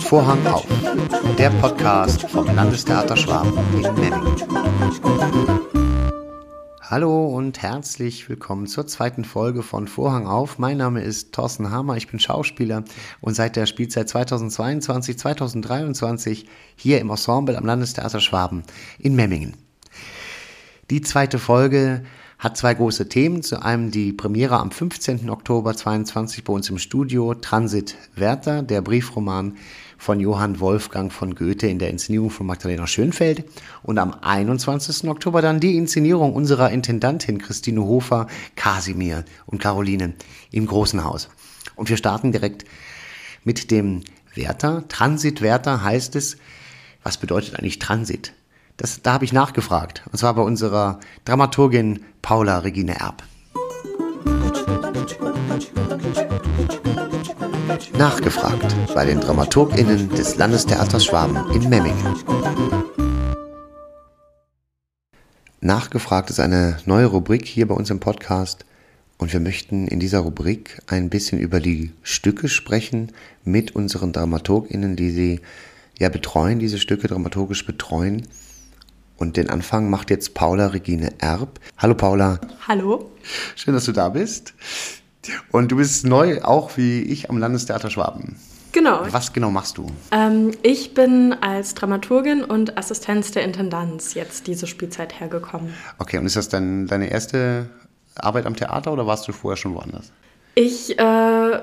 Vorhang auf, der Podcast vom Landestheater Schwaben in Memmingen. Hallo und herzlich willkommen zur zweiten Folge von Vorhang auf. Mein Name ist Thorsten Hammer, ich bin Schauspieler und seit der Spielzeit 2022, 2023 hier im Ensemble am Landestheater Schwaben in Memmingen. Die zweite Folge hat zwei große Themen. Zu einem die Premiere am 15. Oktober 22 bei uns im Studio Transit Werther, der Briefroman von Johann Wolfgang von Goethe in der Inszenierung von Magdalena Schönfeld. Und am 21. Oktober dann die Inszenierung unserer Intendantin Christine Hofer, Kasimir und Caroline im Großen Haus. Und wir starten direkt mit dem Werther. Transit Werther heißt es. Was bedeutet eigentlich Transit? Das, da habe ich nachgefragt. Und zwar bei unserer Dramaturgin Paula Regine Erb. Nachgefragt bei den DramaturgInnen des Landestheaters Schwaben in Memmingen. Nachgefragt ist eine neue Rubrik hier bei uns im Podcast und wir möchten in dieser Rubrik ein bisschen über die Stücke sprechen mit unseren DramaturgInnen, die sie ja betreuen, diese Stücke dramaturgisch betreuen. Und den Anfang macht jetzt Paula Regine Erb. Hallo Paula. Hallo. Schön, dass du da bist. Und du bist neu, auch wie ich, am Landestheater Schwaben. Genau. Was genau machst du? Ähm, ich bin als Dramaturgin und Assistenz der Intendanz jetzt diese Spielzeit hergekommen. Okay, und ist das dann deine erste Arbeit am Theater oder warst du vorher schon woanders? Ich äh,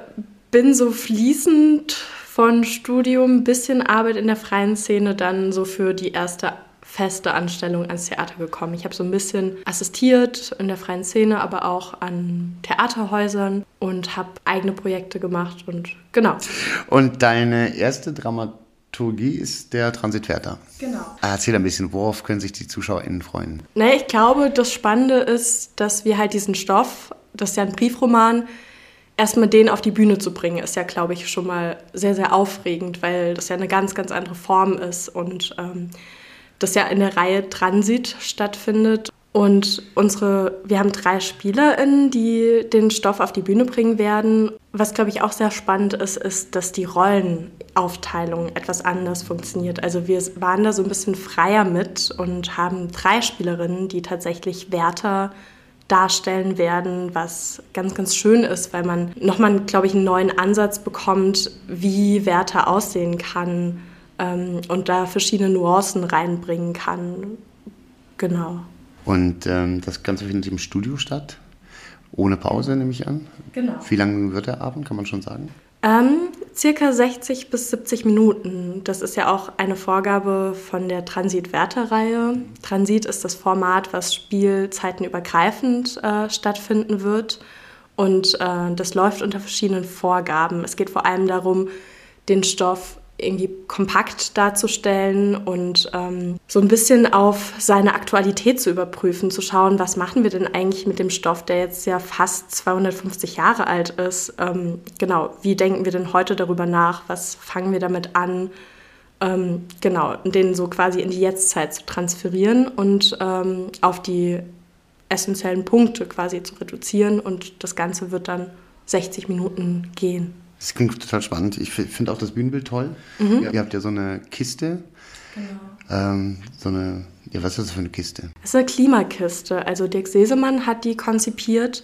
bin so fließend von Studium, bisschen Arbeit in der freien Szene, dann so für die erste feste Anstellung ans Theater gekommen. Ich habe so ein bisschen assistiert in der freien Szene, aber auch an Theaterhäusern und habe eigene Projekte gemacht und genau. Und deine erste Dramaturgie ist der Transitwerter. Genau. Erzähl ein bisschen, worauf können sich die ZuschauerInnen freuen? Naja, ich glaube, das Spannende ist, dass wir halt diesen Stoff, das ist ja ein Briefroman, erstmal den auf die Bühne zu bringen, ist ja, glaube ich, schon mal sehr, sehr aufregend, weil das ja eine ganz, ganz andere Form ist und ähm, das ja in der Reihe Transit stattfindet. Und unsere, wir haben drei SpielerInnen, die den Stoff auf die Bühne bringen werden. Was, glaube ich, auch sehr spannend ist, ist, dass die Rollenaufteilung etwas anders funktioniert. Also wir waren da so ein bisschen freier mit und haben drei Spielerinnen, die tatsächlich Wärter darstellen werden, was ganz, ganz schön ist, weil man nochmal, glaube ich, einen neuen Ansatz bekommt, wie Wärter aussehen kann ähm, und da verschiedene Nuancen reinbringen kann. Genau. Und ähm, das Ganze findet im Studio statt? Ohne Pause, nehme ich an? Genau. Wie lange wird der Abend, kann man schon sagen? Ähm, circa 60 bis 70 Minuten. Das ist ja auch eine Vorgabe von der Transit-Wärter-Reihe. Transit ist das Format, was spielzeitenübergreifend äh, stattfinden wird. Und äh, das läuft unter verschiedenen Vorgaben. Es geht vor allem darum, den Stoff irgendwie kompakt darzustellen und ähm, so ein bisschen auf seine Aktualität zu überprüfen, zu schauen, was machen wir denn eigentlich mit dem Stoff, der jetzt ja fast 250 Jahre alt ist. Ähm, genau, wie denken wir denn heute darüber nach? Was fangen wir damit an? Ähm, genau, den so quasi in die Jetztzeit zu transferieren und ähm, auf die essentiellen Punkte quasi zu reduzieren und das Ganze wird dann 60 Minuten gehen. Das klingt total spannend. Ich finde auch das Bühnenbild toll. Mhm. Ihr habt ja so eine Kiste. Genau. Ähm, so eine, ja, was ist das für eine Kiste? Das ist eine Klimakiste. Also Dirk Sesemann hat die konzipiert.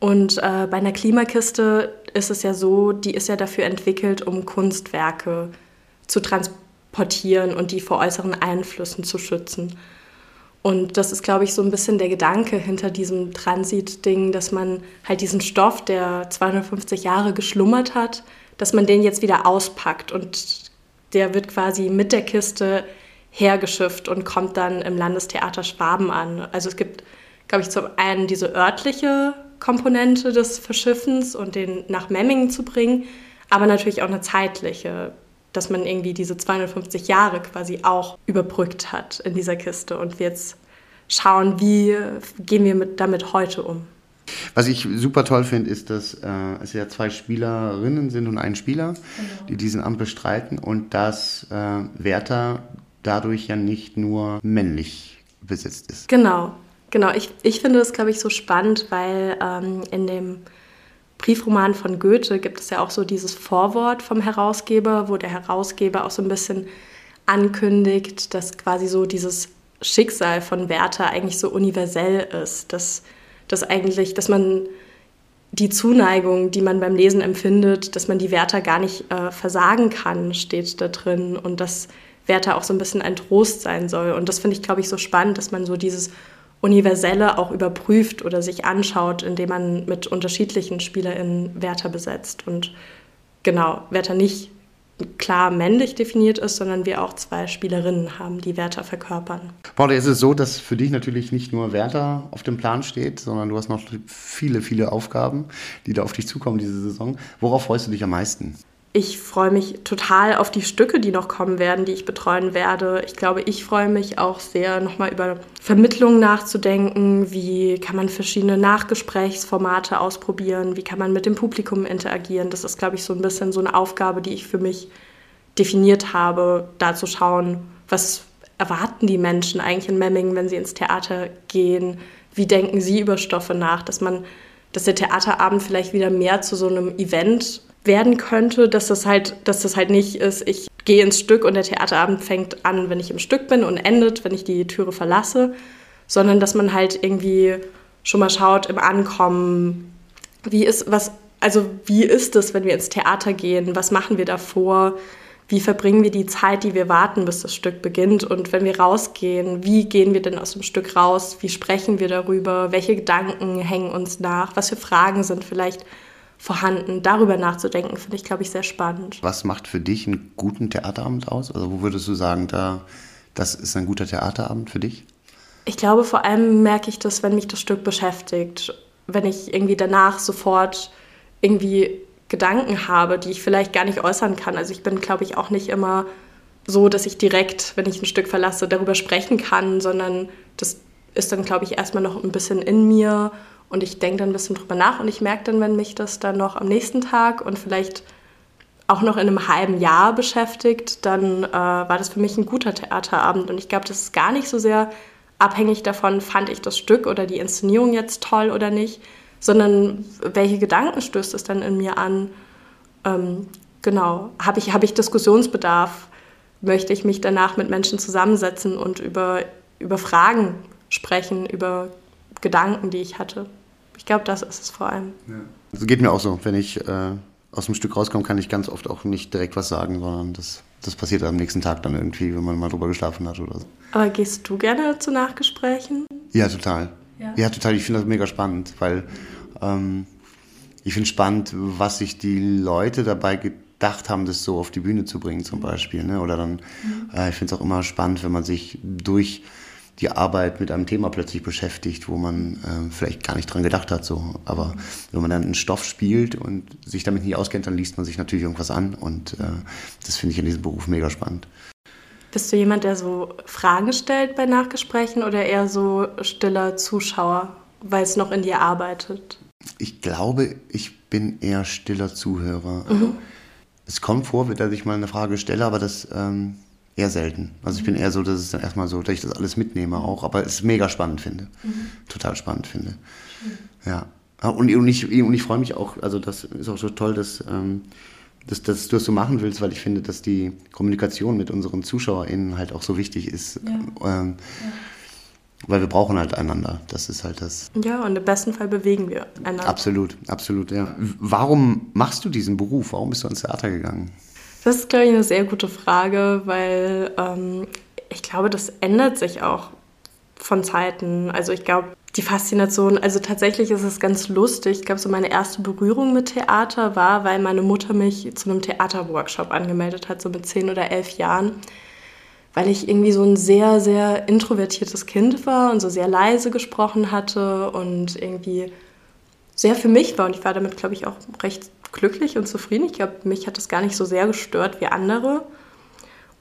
Und äh, bei einer Klimakiste ist es ja so, die ist ja dafür entwickelt, um Kunstwerke zu transportieren und die vor äußeren Einflüssen zu schützen. Und das ist, glaube ich, so ein bisschen der Gedanke hinter diesem Transit-Ding, dass man halt diesen Stoff, der 250 Jahre geschlummert hat, dass man den jetzt wieder auspackt und der wird quasi mit der Kiste hergeschifft und kommt dann im Landestheater Schwaben an. Also es gibt, glaube ich, zum einen diese örtliche Komponente des Verschiffens und den nach Memmingen zu bringen, aber natürlich auch eine zeitliche dass man irgendwie diese 250 Jahre quasi auch überbrückt hat in dieser Kiste und wir jetzt schauen, wie gehen wir mit, damit heute um. Was ich super toll finde, ist, dass äh, es ja zwei Spielerinnen sind und ein Spieler, genau. die diesen Amt bestreiten und dass äh, Werther dadurch ja nicht nur männlich besetzt ist. Genau, genau. Ich, ich finde das, glaube ich, so spannend, weil ähm, in dem Briefroman von Goethe gibt es ja auch so dieses Vorwort vom Herausgeber, wo der Herausgeber auch so ein bisschen ankündigt, dass quasi so dieses Schicksal von Werther eigentlich so universell ist, dass, dass eigentlich, dass man die Zuneigung, die man beim Lesen empfindet, dass man die Werther gar nicht äh, versagen kann, steht da drin und dass Werther auch so ein bisschen ein Trost sein soll. Und das finde ich, glaube ich, so spannend, dass man so dieses Universelle auch überprüft oder sich anschaut, indem man mit unterschiedlichen SpielerInnen Werther besetzt. Und genau, Werther nicht klar männlich definiert ist, sondern wir auch zwei Spielerinnen haben, die Werther verkörpern. Paul, ist es so, dass für dich natürlich nicht nur Werther auf dem Plan steht, sondern du hast noch viele, viele Aufgaben, die da auf dich zukommen diese Saison. Worauf freust du dich am meisten? Ich freue mich total auf die Stücke, die noch kommen werden, die ich betreuen werde. Ich glaube, ich freue mich auch sehr, nochmal über Vermittlung nachzudenken. Wie kann man verschiedene Nachgesprächsformate ausprobieren? Wie kann man mit dem Publikum interagieren? Das ist, glaube ich, so ein bisschen so eine Aufgabe, die ich für mich definiert habe, da zu schauen, was erwarten die Menschen eigentlich in Memmingen, wenn sie ins Theater gehen? Wie denken sie über Stoffe nach? Dass man, dass der Theaterabend vielleicht wieder mehr zu so einem Event werden könnte, dass das halt, dass das halt nicht ist, ich gehe ins Stück und der Theaterabend fängt an, wenn ich im Stück bin und endet, wenn ich die Türe verlasse, sondern dass man halt irgendwie schon mal schaut im Ankommen, wie ist was, also wie ist es, wenn wir ins Theater gehen, was machen wir davor, wie verbringen wir die Zeit, die wir warten, bis das Stück beginnt? Und wenn wir rausgehen, wie gehen wir denn aus dem Stück raus, wie sprechen wir darüber, welche Gedanken hängen uns nach, was für Fragen sind vielleicht vorhanden. Darüber nachzudenken, finde ich, glaube ich, sehr spannend. Was macht für dich einen guten Theaterabend aus? Also wo würdest du sagen, da, das ist ein guter Theaterabend für dich? Ich glaube, vor allem merke ich das, wenn mich das Stück beschäftigt. Wenn ich irgendwie danach sofort irgendwie Gedanken habe, die ich vielleicht gar nicht äußern kann. Also ich bin, glaube ich, auch nicht immer so, dass ich direkt, wenn ich ein Stück verlasse, darüber sprechen kann, sondern das ist dann, glaube ich, erstmal noch ein bisschen in mir und ich denke dann ein bisschen drüber nach und ich merke dann, wenn mich das dann noch am nächsten Tag und vielleicht auch noch in einem halben Jahr beschäftigt, dann äh, war das für mich ein guter Theaterabend. Und ich glaube, das ist gar nicht so sehr abhängig davon, fand ich das Stück oder die Inszenierung jetzt toll oder nicht, sondern welche Gedanken stößt es dann in mir an? Ähm, genau, habe ich, hab ich Diskussionsbedarf? Möchte ich mich danach mit Menschen zusammensetzen und über, über Fragen sprechen, über Gedanken, die ich hatte? Ich glaube, das ist es vor allem. Ja. Also geht mir auch so. Wenn ich äh, aus dem Stück rauskomme, kann ich ganz oft auch nicht direkt was sagen, sondern das, das passiert am nächsten Tag dann irgendwie, wenn man mal drüber geschlafen hat oder so. Aber gehst du gerne zu Nachgesprächen? Ja, total. Ja, ja total. Ich finde das mega spannend, weil ähm, ich finde spannend, was sich die Leute dabei gedacht haben, das so auf die Bühne zu bringen, zum Beispiel. Ne? Oder dann, mhm. äh, ich finde es auch immer spannend, wenn man sich durch die Arbeit mit einem Thema plötzlich beschäftigt, wo man äh, vielleicht gar nicht dran gedacht hat. So. Aber wenn man dann einen Stoff spielt und sich damit nicht auskennt, dann liest man sich natürlich irgendwas an. Und äh, das finde ich in diesem Beruf mega spannend. Bist du jemand, der so Fragen stellt bei Nachgesprächen oder eher so stiller Zuschauer, weil es noch in dir arbeitet? Ich glaube, ich bin eher stiller Zuhörer. Mhm. Es kommt vor, dass ich mal eine Frage stelle, aber das ähm, eher selten. Also ich bin eher so, dass es dann erstmal so, dass ich das alles mitnehme auch, aber es mega spannend finde. Mhm. Total spannend finde. Schön. Ja. Ah, und, und ich, und ich freue mich auch, also das ist auch so toll, dass, ähm, dass, dass du das so machen willst, weil ich finde, dass die Kommunikation mit unseren ZuschauerInnen halt auch so wichtig ist. Ja. Ähm, ja. Weil wir brauchen halt einander. Das ist halt das. Ja, und im besten Fall bewegen wir einander. Absolut, absolut, ja. Warum machst du diesen Beruf? Warum bist du ins Theater gegangen? Das ist, glaube ich, eine sehr gute Frage, weil ähm, ich glaube, das ändert sich auch von Zeiten. Also ich glaube, die Faszination, also tatsächlich ist es ganz lustig. Ich glaube, so meine erste Berührung mit Theater war, weil meine Mutter mich zu einem Theaterworkshop angemeldet hat, so mit zehn oder elf Jahren. Weil ich irgendwie so ein sehr, sehr introvertiertes Kind war und so sehr leise gesprochen hatte und irgendwie sehr für mich war. Und ich war damit, glaube ich, auch recht glücklich und zufrieden. Ich glaube, mich hat das gar nicht so sehr gestört wie andere.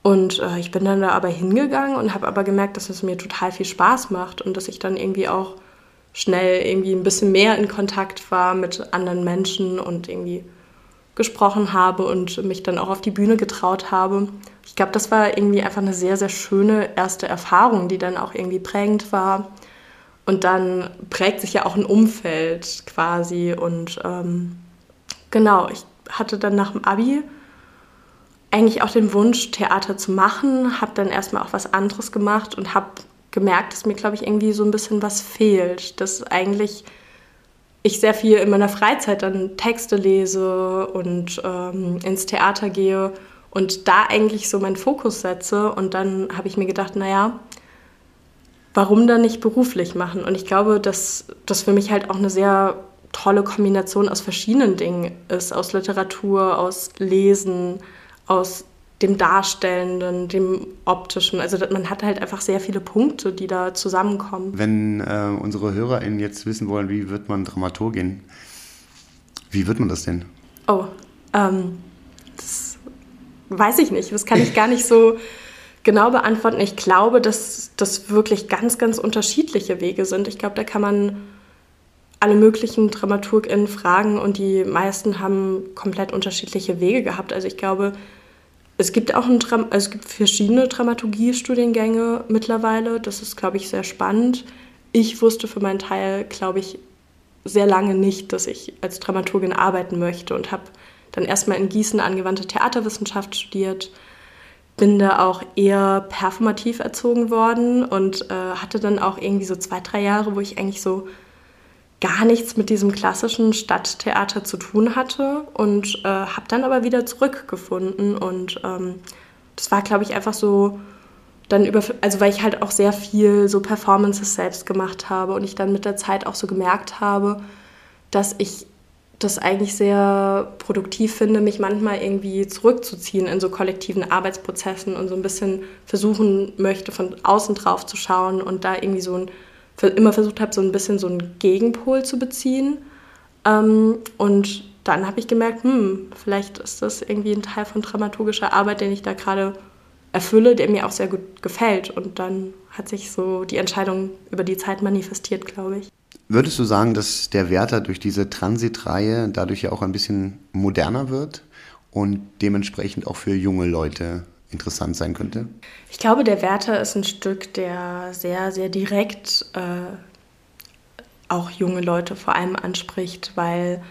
Und äh, ich bin dann da aber hingegangen und habe aber gemerkt, dass es mir total viel Spaß macht und dass ich dann irgendwie auch schnell irgendwie ein bisschen mehr in Kontakt war mit anderen Menschen und irgendwie gesprochen habe und mich dann auch auf die Bühne getraut habe. Ich glaube, das war irgendwie einfach eine sehr, sehr schöne erste Erfahrung, die dann auch irgendwie prägend war. Und dann prägt sich ja auch ein Umfeld quasi und ähm, Genau, ich hatte dann nach dem Abi eigentlich auch den Wunsch, Theater zu machen, habe dann erstmal auch was anderes gemacht und habe gemerkt, dass mir, glaube ich, irgendwie so ein bisschen was fehlt. Dass eigentlich ich sehr viel in meiner Freizeit dann Texte lese und ähm, ins Theater gehe und da eigentlich so meinen Fokus setze. Und dann habe ich mir gedacht, naja, warum dann nicht beruflich machen? Und ich glaube, dass das für mich halt auch eine sehr tolle Kombination aus verschiedenen Dingen ist, aus Literatur, aus Lesen, aus dem Darstellenden, dem Optischen. Also man hat halt einfach sehr viele Punkte, die da zusammenkommen. Wenn äh, unsere HörerInnen jetzt wissen wollen, wie wird man Dramaturgin, wie wird man das denn? Oh, ähm, das weiß ich nicht. Das kann ich gar nicht so genau beantworten. Ich glaube, dass das wirklich ganz, ganz unterschiedliche Wege sind. Ich glaube, da kann man alle möglichen DramaturgInnen fragen und die meisten haben komplett unterschiedliche Wege gehabt. Also ich glaube, es gibt auch ein also es gibt verschiedene Dramaturgie-Studiengänge mittlerweile. Das ist, glaube ich, sehr spannend. Ich wusste für meinen Teil, glaube ich, sehr lange nicht, dass ich als Dramaturgin arbeiten möchte und habe dann erstmal in Gießen angewandte Theaterwissenschaft studiert. Bin da auch eher performativ erzogen worden und äh, hatte dann auch irgendwie so zwei, drei Jahre, wo ich eigentlich so gar nichts mit diesem klassischen Stadttheater zu tun hatte und äh, habe dann aber wieder zurückgefunden und ähm, das war, glaube ich, einfach so dann über, also weil ich halt auch sehr viel so Performances selbst gemacht habe und ich dann mit der Zeit auch so gemerkt habe, dass ich das eigentlich sehr produktiv finde, mich manchmal irgendwie zurückzuziehen in so kollektiven Arbeitsprozessen und so ein bisschen versuchen möchte, von außen drauf zu schauen und da irgendwie so ein immer versucht habe, so ein bisschen so einen Gegenpol zu beziehen. Ähm, und dann habe ich gemerkt, hm, vielleicht ist das irgendwie ein Teil von dramaturgischer Arbeit, den ich da gerade erfülle, der mir auch sehr gut gefällt. Und dann hat sich so die Entscheidung über die Zeit manifestiert, glaube ich. Würdest du sagen, dass der Werther durch diese Transitreihe dadurch ja auch ein bisschen moderner wird und dementsprechend auch für junge Leute interessant sein könnte? Ich glaube, der Werther ist ein Stück, der sehr, sehr direkt äh, auch junge Leute vor allem anspricht, weil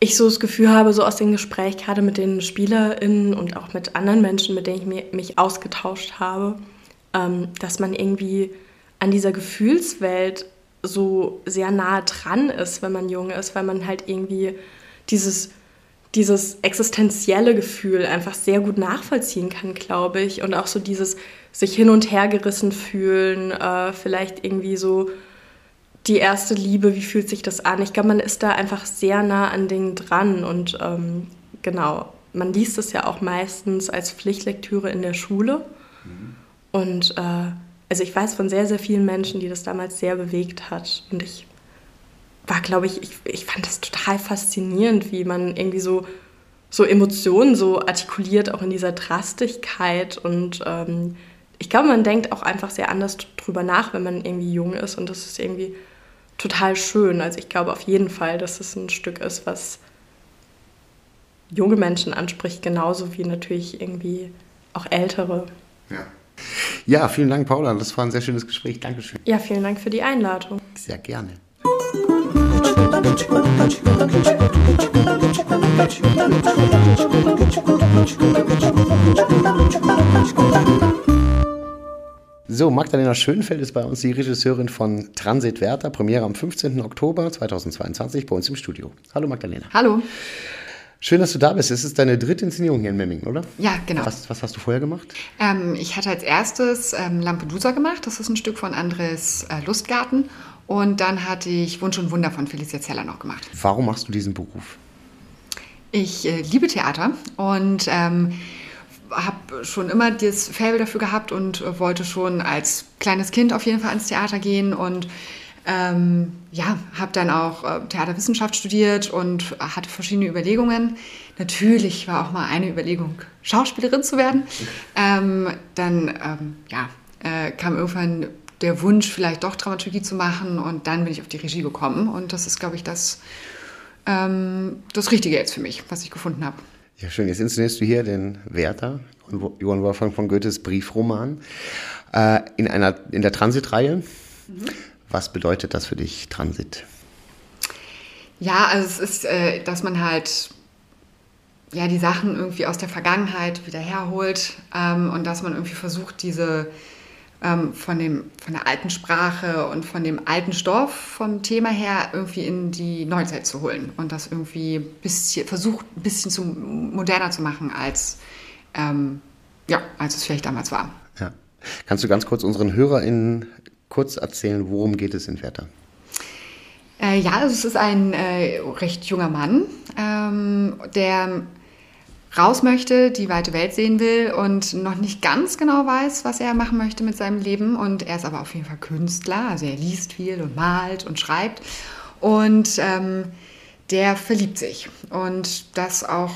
ich so das Gefühl habe, so aus dem Gespräch gerade mit den SpielerInnen und auch mit anderen Menschen, mit denen ich mich ausgetauscht habe, ähm, dass man irgendwie an dieser Gefühlswelt so sehr nah dran ist, wenn man jung ist, weil man halt irgendwie dieses dieses existenzielle Gefühl einfach sehr gut nachvollziehen kann, glaube ich. Und auch so dieses sich hin und her gerissen fühlen, äh, vielleicht irgendwie so die erste Liebe, wie fühlt sich das an? Ich glaube, man ist da einfach sehr nah an Dingen dran und ähm, genau, man liest es ja auch meistens als Pflichtlektüre in der Schule. Mhm. Und äh, also ich weiß von sehr, sehr vielen Menschen, die das damals sehr bewegt hat. Und ich war, glaube ich, ich, ich fand das total faszinierend, wie man irgendwie so, so Emotionen so artikuliert, auch in dieser Drastigkeit. Und ähm, ich glaube, man denkt auch einfach sehr anders drüber nach, wenn man irgendwie jung ist. Und das ist irgendwie total schön. Also ich glaube auf jeden Fall, dass es ein Stück ist, was junge Menschen anspricht, genauso wie natürlich irgendwie auch ältere. Ja. Ja, vielen Dank, Paula. Das war ein sehr schönes Gespräch. Dankeschön. Ja, vielen Dank für die Einladung. Sehr gerne. So, Magdalena Schönfeld ist bei uns die Regisseurin von Transit Werther, Premiere am 15. Oktober 2022 bei uns im Studio. Hallo Magdalena. Hallo. Schön, dass du da bist. Es ist deine dritte Inszenierung hier in Memmingen, oder? Ja, genau. Was, was hast du vorher gemacht? Ähm, ich hatte als erstes ähm, Lampedusa gemacht. Das ist ein Stück von Andres äh, Lustgarten. Und dann hatte ich Wunsch und Wunder von Felicia Zeller noch gemacht. Warum machst du diesen Beruf? Ich äh, liebe Theater und ähm, habe schon immer das Faible dafür gehabt und äh, wollte schon als kleines Kind auf jeden Fall ans Theater gehen und ähm, ja, habe dann auch äh, Theaterwissenschaft studiert und hatte verschiedene Überlegungen. Natürlich war auch mal eine Überlegung, Schauspielerin zu werden. Ähm, dann ähm, ja, äh, kam irgendwann der Wunsch, vielleicht doch Dramaturgie zu machen. Und dann bin ich auf die Regie gekommen. Und das ist, glaube ich, das, ähm, das Richtige jetzt für mich, was ich gefunden habe. Ja, schön. Jetzt inszenierst du hier den Werther, Johann Wolfgang von Goethes Briefroman, äh, in, einer, in der Transitreihe. Mhm. Was bedeutet das für dich, Transit? Ja, also es ist, äh, dass man halt ja, die Sachen irgendwie aus der Vergangenheit wieder herholt ähm, und dass man irgendwie versucht, diese ähm, von, dem, von der alten Sprache und von dem alten Stoff vom Thema her irgendwie in die Neuzeit zu holen und das irgendwie bisschen, versucht, ein bisschen zu, moderner zu machen, als, ähm, ja, als es vielleicht damals war. Ja. Kannst du ganz kurz unseren HörerInnen kurz erzählen, worum geht es in Werther? Äh, ja, es ist ein äh, recht junger Mann, ähm, der raus möchte, die weite Welt sehen will und noch nicht ganz genau weiß, was er machen möchte mit seinem Leben. Und er ist aber auf jeden Fall Künstler, also er liest viel und malt und schreibt. Und ähm, der verliebt sich. Und das auch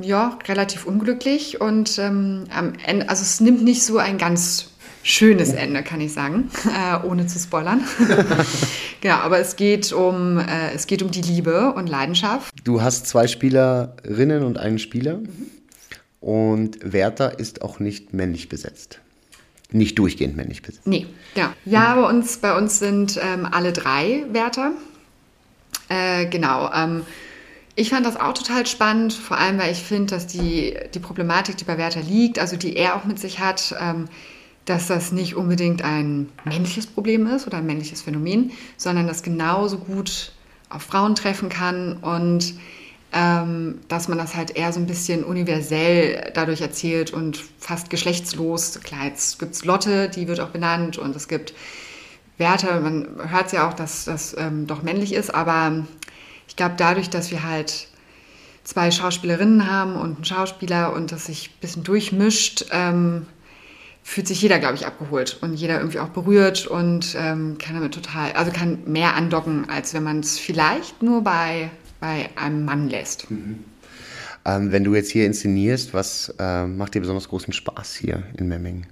ja, relativ unglücklich. Und ähm, am Ende, also es nimmt nicht so ein ganz schönes Ende, kann ich sagen, äh, ohne zu spoilern. genau, aber es geht, um, äh, es geht um die Liebe und Leidenschaft. Du hast zwei Spielerinnen und einen Spieler mhm. und Werther ist auch nicht männlich besetzt. Nicht durchgehend männlich besetzt. Nee, ja. Ja, bei uns, bei uns sind ähm, alle drei Wärter. Äh, genau. Ähm, ich fand das auch total spannend, vor allem weil ich finde, dass die, die Problematik, die bei Werther liegt, also die er auch mit sich hat, ähm, dass das nicht unbedingt ein männliches Problem ist oder ein männliches Phänomen, sondern das genauso gut auf Frauen treffen kann und ähm, dass man das halt eher so ein bisschen universell dadurch erzählt und fast geschlechtslos. Klar, jetzt gibt es Lotte, die wird auch benannt und es gibt Werte, man hört es ja auch, dass das ähm, doch männlich ist, aber ich glaube, dadurch, dass wir halt zwei Schauspielerinnen haben und einen Schauspieler und das sich ein bisschen durchmischt, ähm, fühlt sich jeder, glaube ich, abgeholt und jeder irgendwie auch berührt und ähm, kann damit total, also kann mehr andocken, als wenn man es vielleicht nur bei, bei einem Mann lässt. Mhm. Ähm, wenn du jetzt hier inszenierst, was äh, macht dir besonders großen Spaß hier in Memmingen?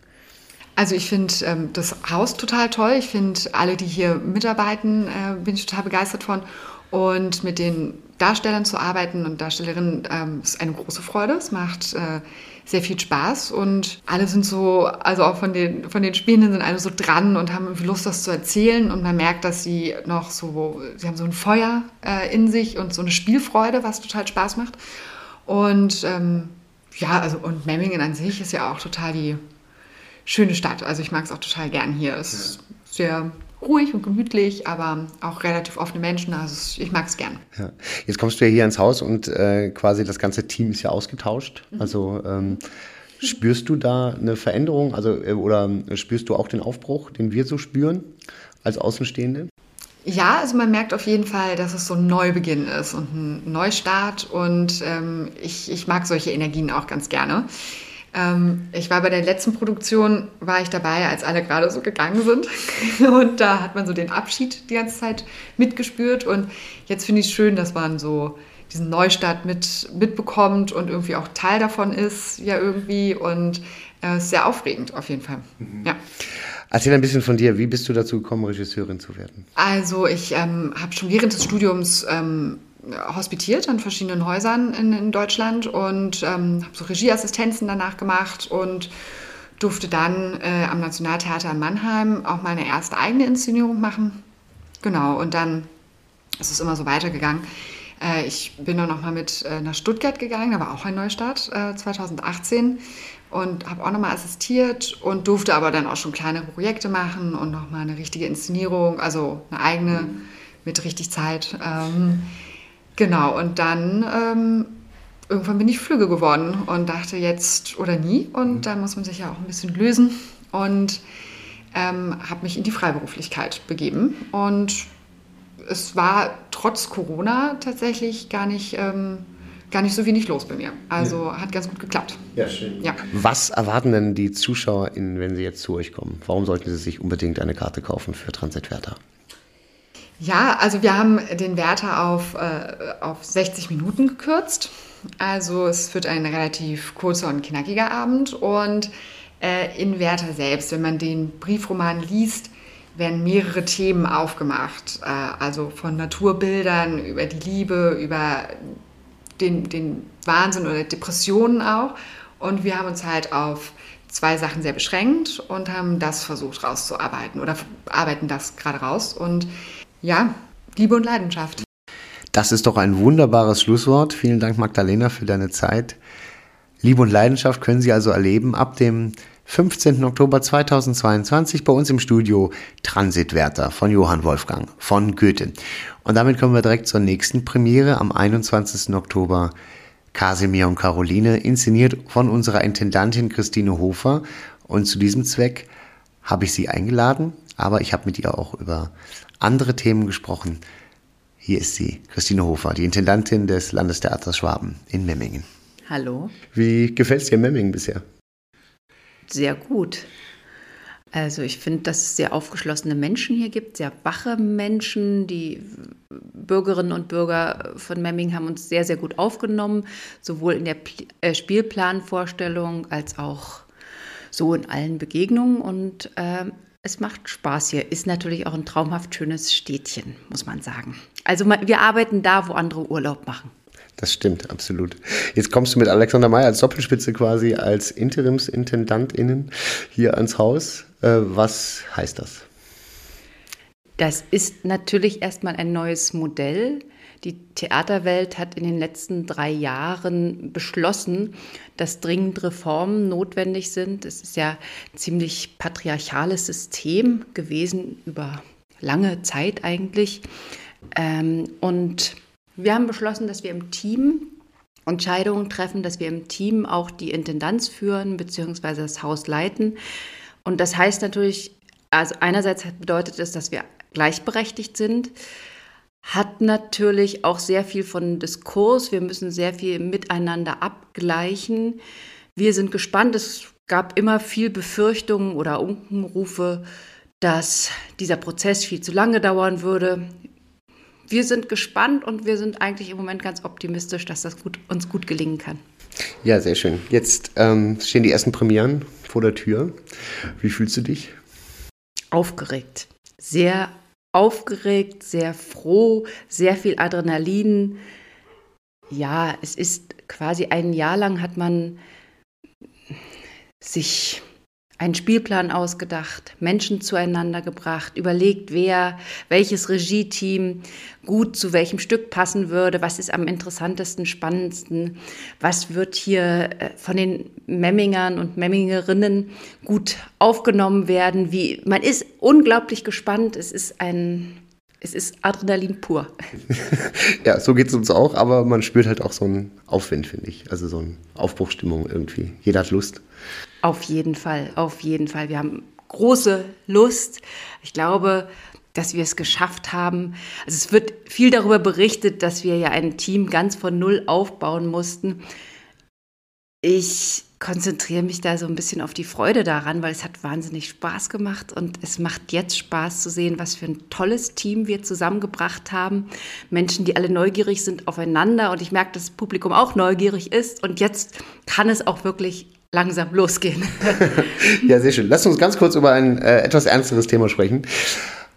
Also ich finde ähm, das Haus total toll. Ich finde alle, die hier mitarbeiten, äh, bin ich total begeistert von. Und mit den Darstellern zu arbeiten und Darstellerinnen ähm, ist eine große Freude. Es macht äh, sehr viel Spaß und alle sind so, also auch von den, von den Spielenden sind alle so dran und haben irgendwie Lust, das zu erzählen und man merkt, dass sie noch so, sie haben so ein Feuer äh, in sich und so eine Spielfreude, was total Spaß macht. Und ähm, ja, also und Memmingen an sich ist ja auch total die schöne Stadt. Also ich mag es auch total gern hier. Es ist ja. sehr ruhig und gemütlich, aber auch relativ offene Menschen. Also ich mag es gern. Ja. Jetzt kommst du ja hier ins Haus und äh, quasi das ganze Team ist ja ausgetauscht. Mhm. Also ähm, spürst du da eine Veränderung? Also äh, oder spürst du auch den Aufbruch, den wir so spüren als Außenstehende? Ja, also man merkt auf jeden Fall, dass es so ein Neubeginn ist und ein Neustart und ähm, ich, ich mag solche Energien auch ganz gerne. Ähm, ich war bei der letzten Produktion, war ich dabei, als alle gerade so gegangen sind. Und da hat man so den Abschied die ganze Zeit mitgespürt. Und jetzt finde ich es schön, dass man so diesen Neustart mit, mitbekommt und irgendwie auch Teil davon ist, ja irgendwie. Und es äh, ist sehr aufregend auf jeden Fall. Mhm. Ja. Erzähl ein bisschen von dir. Wie bist du dazu gekommen, Regisseurin zu werden? Also ich ähm, habe schon während des Studiums ähm, hospitiert an verschiedenen Häusern in, in Deutschland und ähm, habe so Regieassistenzen danach gemacht und durfte dann äh, am Nationaltheater in Mannheim auch meine erste eigene Inszenierung machen. Genau, und dann ist es immer so weitergegangen. Äh, ich bin dann nochmal mit äh, nach Stuttgart gegangen, da war auch ein Neustart, 2018 äh, und habe auch nochmal assistiert und durfte aber dann auch schon kleinere Projekte machen und nochmal eine richtige Inszenierung, also eine eigene mhm. mit richtig Zeit. Ähm, Genau, und dann ähm, irgendwann bin ich Flüge geworden und dachte jetzt oder nie. Und mhm. da muss man sich ja auch ein bisschen lösen. Und ähm, habe mich in die Freiberuflichkeit begeben. Und es war trotz Corona tatsächlich gar nicht, ähm, gar nicht so wenig los bei mir. Also ja. hat ganz gut geklappt. Ja, schön. Ja. Was erwarten denn die ZuschauerInnen, wenn sie jetzt zu euch kommen? Warum sollten sie sich unbedingt eine Karte kaufen für Transitwerter? Ja, also wir haben den Wärter auf, äh, auf 60 Minuten gekürzt. Also es wird ein relativ kurzer und knackiger Abend. Und äh, in Werther selbst, wenn man den Briefroman liest, werden mehrere Themen aufgemacht. Äh, also von Naturbildern über die Liebe, über den, den Wahnsinn oder Depressionen auch. Und wir haben uns halt auf zwei Sachen sehr beschränkt und haben das versucht rauszuarbeiten oder arbeiten das gerade raus. Und ja, Liebe und Leidenschaft. Das ist doch ein wunderbares Schlusswort. Vielen Dank, Magdalena, für deine Zeit. Liebe und Leidenschaft können Sie also erleben ab dem 15. Oktober 2022 bei uns im Studio Transitwärter von Johann Wolfgang von Goethe. Und damit kommen wir direkt zur nächsten Premiere am 21. Oktober. Kasimir und Caroline, inszeniert von unserer Intendantin Christine Hofer. Und zu diesem Zweck habe ich sie eingeladen, aber ich habe mit ihr auch über andere Themen gesprochen. Hier ist sie, Christine Hofer, die Intendantin des Landestheaters Schwaben in Memmingen. Hallo. Wie gefällt es dir in Memmingen bisher? Sehr gut. Also ich finde, dass es sehr aufgeschlossene Menschen hier gibt, sehr wache Menschen. Die Bürgerinnen und Bürger von Memmingen haben uns sehr, sehr gut aufgenommen, sowohl in der äh, Spielplanvorstellung als auch so in allen Begegnungen. Und äh, es macht Spaß hier. Ist natürlich auch ein traumhaft schönes Städtchen, muss man sagen. Also wir arbeiten da, wo andere Urlaub machen. Das stimmt, absolut. Jetzt kommst du mit Alexander May als Doppelspitze quasi als Interimsintendantinnen hier ans Haus. Äh, was heißt das? Das ist natürlich erstmal ein neues Modell. Die Theaterwelt hat in den letzten drei Jahren beschlossen, dass dringend Reformen notwendig sind. Es ist ja ein ziemlich patriarchales System gewesen über lange Zeit eigentlich. Ähm, und wir haben beschlossen, dass wir im Team Entscheidungen treffen, dass wir im Team auch die Intendanz führen bzw. das Haus leiten. Und das heißt natürlich, also einerseits bedeutet es, dass wir gleichberechtigt sind, hat natürlich auch sehr viel von Diskurs. Wir müssen sehr viel miteinander abgleichen. Wir sind gespannt. Es gab immer viel Befürchtungen oder Unkenrufe, dass dieser Prozess viel zu lange dauern würde. Wir sind gespannt und wir sind eigentlich im Moment ganz optimistisch, dass das gut, uns gut gelingen kann. Ja, sehr schön. Jetzt ähm, stehen die ersten Premieren vor der Tür. Wie fühlst du dich? Aufgeregt. Sehr aufgeregt, sehr froh, sehr viel Adrenalin. Ja, es ist quasi ein Jahr lang hat man sich einen Spielplan ausgedacht, Menschen zueinander gebracht, überlegt, wer, welches Regie-Team gut zu welchem Stück passen würde, was ist am interessantesten, spannendsten, was wird hier äh, von den Memmingern und Memmingerinnen gut aufgenommen werden, wie, man ist unglaublich gespannt, es ist ein, es ist Adrenalin pur. ja, so geht es uns auch, aber man spürt halt auch so einen Aufwind, finde ich. Also so eine Aufbruchstimmung irgendwie. Jeder hat Lust. Auf jeden Fall, auf jeden Fall. Wir haben große Lust. Ich glaube, dass wir es geschafft haben. Also es wird viel darüber berichtet, dass wir ja ein Team ganz von Null aufbauen mussten. Ich konzentriere mich da so ein bisschen auf die Freude daran, weil es hat wahnsinnig Spaß gemacht und es macht jetzt Spaß zu sehen, was für ein tolles Team wir zusammengebracht haben. Menschen, die alle neugierig sind aufeinander und ich merke, dass das Publikum auch neugierig ist und jetzt kann es auch wirklich langsam losgehen. ja, sehr schön. Lass uns ganz kurz über ein äh, etwas ernsteres Thema sprechen.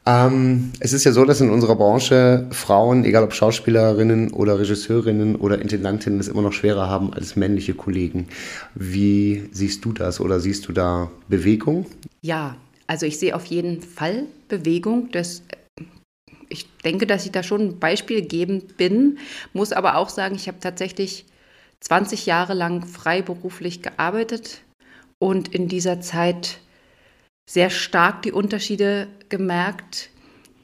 Ähm, es ist ja so, dass in unserer Branche Frauen, egal ob Schauspielerinnen oder Regisseurinnen oder Intendantinnen, es immer noch schwerer haben als männliche Kollegen. Wie siehst du das oder siehst du da Bewegung? Ja, also ich sehe auf jeden Fall Bewegung. Das, ich denke, dass ich da schon ein Beispiel geben bin, muss aber auch sagen, ich habe tatsächlich 20 Jahre lang freiberuflich gearbeitet und in dieser Zeit sehr stark die Unterschiede gemerkt,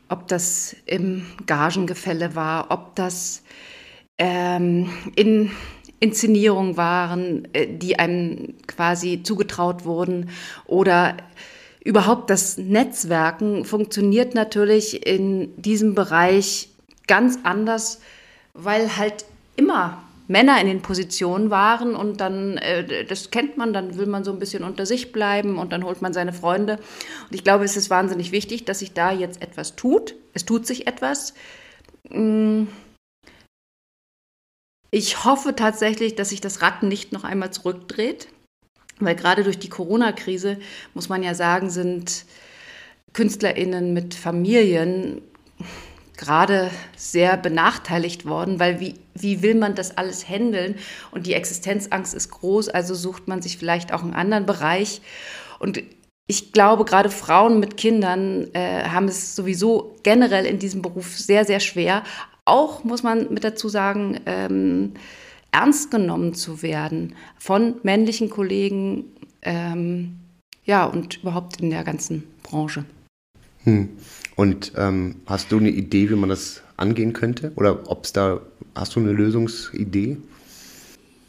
ob das im Gagengefälle war, ob das ähm, in Inszenierungen waren, äh, die einem quasi zugetraut wurden oder überhaupt das Netzwerken funktioniert natürlich in diesem Bereich ganz anders, weil halt immer Männer in den Positionen waren und dann, äh, das kennt man, dann will man so ein bisschen unter sich bleiben und dann holt man seine Freunde. Und ich glaube, es ist wahnsinnig wichtig, dass sich da jetzt etwas tut. Es tut sich etwas. Mm. Ich hoffe tatsächlich, dass sich das Rad nicht noch einmal zurückdreht, weil gerade durch die Corona-Krise, muss man ja sagen, sind KünstlerInnen mit Familien gerade sehr benachteiligt worden, weil wie, wie will man das alles handeln? Und die Existenzangst ist groß, also sucht man sich vielleicht auch einen anderen Bereich. Und ich glaube, gerade Frauen mit Kindern äh, haben es sowieso generell in diesem Beruf sehr, sehr schwer. auch, muss man mit dazu sagen, ähm, ernst genommen zu werden von männlichen Kollegen, ähm, ja, und überhaupt in der ganzen Branche. Hm. Und ähm, hast du eine Idee, wie man das angehen könnte? Oder ob es da, hast du eine Lösungsidee?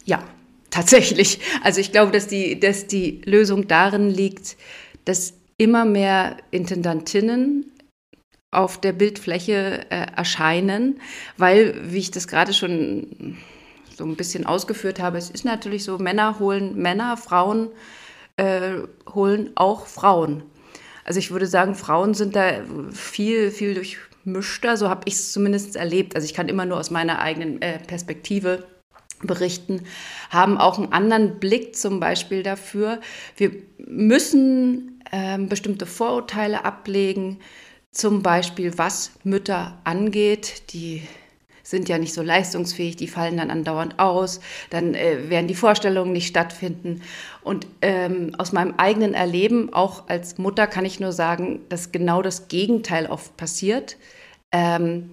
Ja, tatsächlich. Also ich glaube, dass die, dass die Lösung darin liegt, dass immer mehr Intendantinnen auf der Bildfläche äh, erscheinen, weil, wie ich das gerade schon so ein bisschen ausgeführt habe, es ist natürlich so, Männer holen Männer, Frauen äh, holen auch Frauen. Also ich würde sagen, Frauen sind da viel, viel durchmischter, so habe ich es zumindest erlebt. Also ich kann immer nur aus meiner eigenen äh, Perspektive berichten, haben auch einen anderen Blick zum Beispiel dafür. Wir müssen äh, bestimmte Vorurteile ablegen, zum Beispiel was Mütter angeht, die sind ja nicht so leistungsfähig, die fallen dann andauernd aus, dann äh, werden die Vorstellungen nicht stattfinden. Und ähm, aus meinem eigenen Erleben, auch als Mutter, kann ich nur sagen, dass genau das Gegenteil oft passiert. Ähm,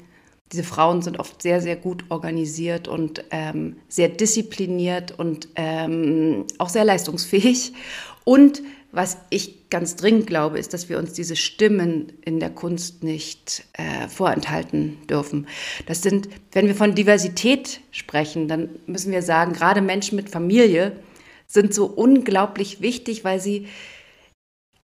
diese Frauen sind oft sehr, sehr gut organisiert und ähm, sehr diszipliniert und ähm, auch sehr leistungsfähig. Und was ich ganz dringend glaube, ist, dass wir uns diese Stimmen in der Kunst nicht äh, vorenthalten dürfen. Das sind, wenn wir von Diversität sprechen, dann müssen wir sagen, gerade Menschen mit Familie sind so unglaublich wichtig, weil sie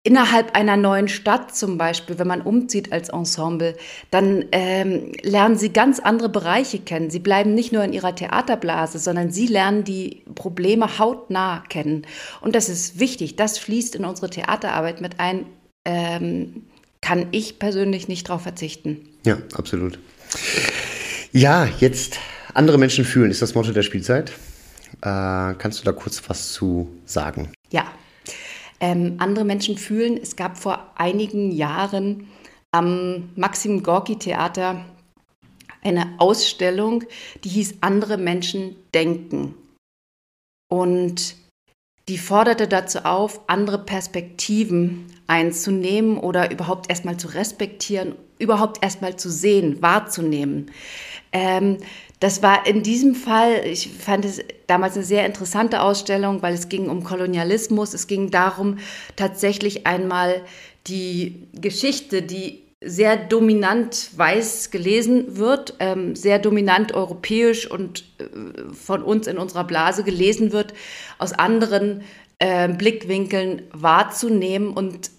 innerhalb einer neuen Stadt zum Beispiel, wenn man umzieht als Ensemble, dann ähm, lernen sie ganz andere Bereiche kennen. Sie bleiben nicht nur in ihrer Theaterblase, sondern sie lernen die Probleme hautnah kennen. Und das ist wichtig. Das fließt in unsere Theaterarbeit mit ein. Ähm, kann ich persönlich nicht darauf verzichten. Ja, absolut. Ja, jetzt andere Menschen fühlen, ist das Motto der Spielzeit. Äh, kannst du da kurz was zu sagen? Ja, ähm, andere Menschen fühlen. Es gab vor einigen Jahren am Maxim Gorki Theater eine Ausstellung, die hieß Andere Menschen denken. Und die forderte dazu auf, andere Perspektiven einzunehmen oder überhaupt erstmal zu respektieren, überhaupt erstmal zu sehen, wahrzunehmen. Ähm, das war in diesem Fall, ich fand es damals eine sehr interessante Ausstellung, weil es ging um Kolonialismus. Es ging darum, tatsächlich einmal die Geschichte, die sehr dominant weiß gelesen wird, ähm, sehr dominant europäisch und äh, von uns in unserer Blase gelesen wird, aus anderen äh, Blickwinkeln wahrzunehmen und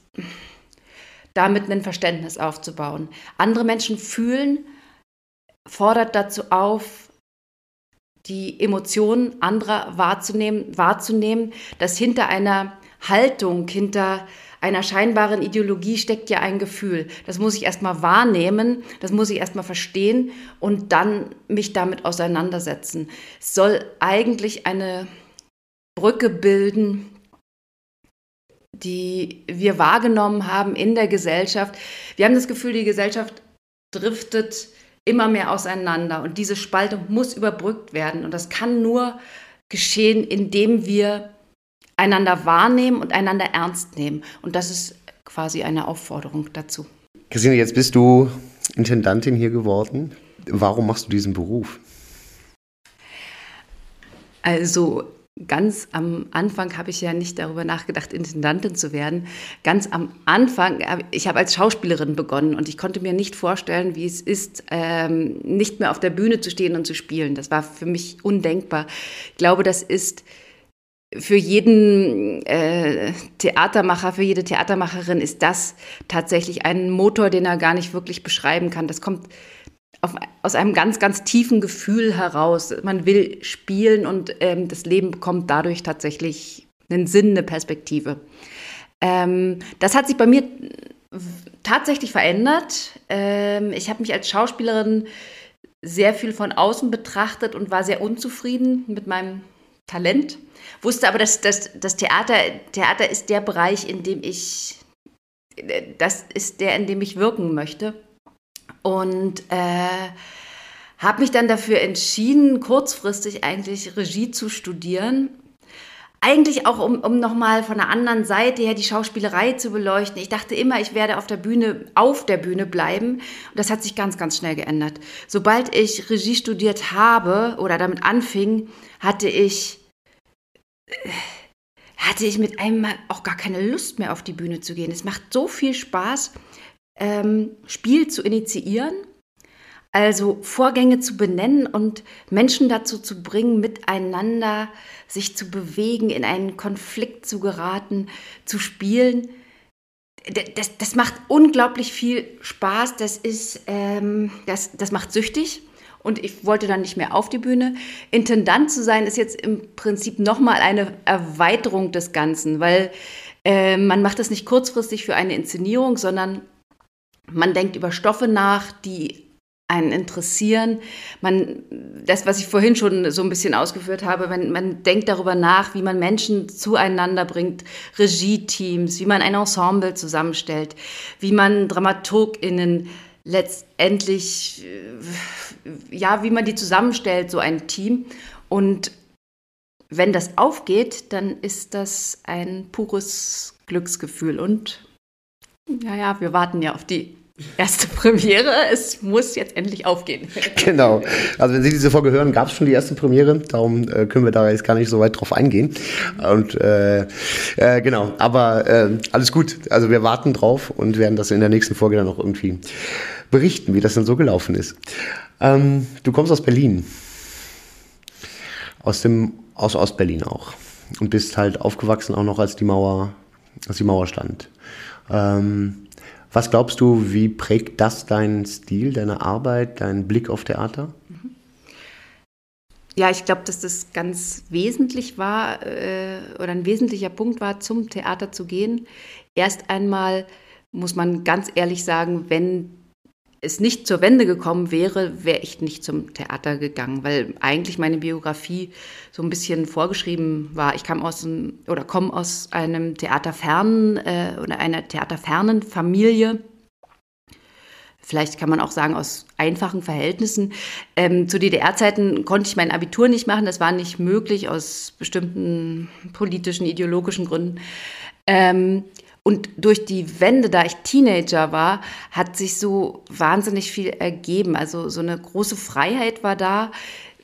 damit ein Verständnis aufzubauen. Andere Menschen fühlen, fordert dazu auf, die Emotionen anderer wahrzunehmen, wahrzunehmen, dass hinter einer Haltung, hinter einer scheinbaren Ideologie steckt ja ein Gefühl. Das muss ich erstmal wahrnehmen, das muss ich erstmal verstehen und dann mich damit auseinandersetzen. Es soll eigentlich eine Brücke bilden, die wir wahrgenommen haben in der Gesellschaft. Wir haben das Gefühl, die Gesellschaft driftet immer mehr auseinander. Und diese Spaltung muss überbrückt werden. Und das kann nur geschehen, indem wir einander wahrnehmen und einander ernst nehmen. Und das ist quasi eine Aufforderung dazu. Christine, jetzt bist du Intendantin hier geworden. Warum machst du diesen Beruf? Also ganz am Anfang habe ich ja nicht darüber nachgedacht, Intendantin zu werden. Ganz am Anfang, ich habe als Schauspielerin begonnen und ich konnte mir nicht vorstellen, wie es ist, ähm, nicht mehr auf der Bühne zu stehen und zu spielen. Das war für mich undenkbar. Ich glaube, das ist für jeden äh, Theatermacher, für jede Theatermacherin ist das tatsächlich ein Motor, den er gar nicht wirklich beschreiben kann. Das kommt auf, aus einem ganz, ganz tiefen Gefühl heraus. Man will spielen und ähm, das Leben bekommt dadurch tatsächlich einen Sinn, eine Perspektive. Ähm, das hat sich bei mir tatsächlich verändert. Ähm, ich habe mich als Schauspielerin sehr viel von außen betrachtet und war sehr unzufrieden mit meinem Talent. Wusste aber, dass, dass das Theater, Theater ist der Bereich, in dem ich, das ist der, in dem ich wirken möchte. Und äh, habe mich dann dafür entschieden, kurzfristig eigentlich Regie zu studieren. eigentlich auch, um, um nochmal von der anderen Seite her die Schauspielerei zu beleuchten. Ich dachte immer, ich werde auf der Bühne, auf der Bühne bleiben. Und das hat sich ganz, ganz schnell geändert. Sobald ich Regie studiert habe oder damit anfing, hatte ich, hatte ich mit einem Mal auch gar keine Lust mehr auf die Bühne zu gehen. Es macht so viel Spaß, ähm, Spiel zu initiieren also Vorgänge zu benennen und Menschen dazu zu bringen, miteinander sich zu bewegen, in einen Konflikt zu geraten, zu spielen. Das, das macht unglaublich viel Spaß. Das, ist, ähm, das, das macht süchtig. Und ich wollte dann nicht mehr auf die Bühne. Intendant zu sein ist jetzt im Prinzip nochmal eine Erweiterung des Ganzen, weil äh, man macht das nicht kurzfristig für eine Inszenierung, sondern man denkt über Stoffe nach, die einen interessieren. Man, das, was ich vorhin schon so ein bisschen ausgeführt habe, wenn man denkt darüber nach, wie man Menschen zueinander bringt, Regie-Teams, wie man ein Ensemble zusammenstellt, wie man DramaturgInnen letztendlich, äh, ja, wie man die zusammenstellt, so ein Team. Und wenn das aufgeht, dann ist das ein pures Glücksgefühl. Und ja, ja, wir warten ja auf die erste Premiere. Es muss jetzt endlich aufgehen. Genau. Also wenn Sie diese Folge hören, gab es schon die erste Premiere. Darum äh, können wir da jetzt gar nicht so weit drauf eingehen. Und äh, äh, genau. Aber äh, alles gut. Also wir warten drauf und werden das in der nächsten Folge dann noch irgendwie berichten, wie das dann so gelaufen ist. Ähm, du kommst aus Berlin. Aus dem aus Ostberlin auch. Und bist halt aufgewachsen auch noch als die Mauer, als die Mauer stand. Ähm, was glaubst du, wie prägt das deinen Stil, deine Arbeit, deinen Blick auf Theater? Ja, ich glaube, dass das ganz wesentlich war äh, oder ein wesentlicher Punkt war, zum Theater zu gehen. Erst einmal muss man ganz ehrlich sagen, wenn es nicht zur Wende gekommen wäre, wäre ich nicht zum Theater gegangen, weil eigentlich meine Biografie so ein bisschen vorgeschrieben war. Ich kam aus einem, oder komme aus einem theaterfernen äh, oder einer theaterfernen Familie. Vielleicht kann man auch sagen, aus einfachen Verhältnissen. Ähm, zu DDR-Zeiten konnte ich mein Abitur nicht machen. Das war nicht möglich aus bestimmten politischen, ideologischen Gründen. Ähm, und durch die Wende, da ich Teenager war, hat sich so wahnsinnig viel ergeben. Also so eine große Freiheit war da.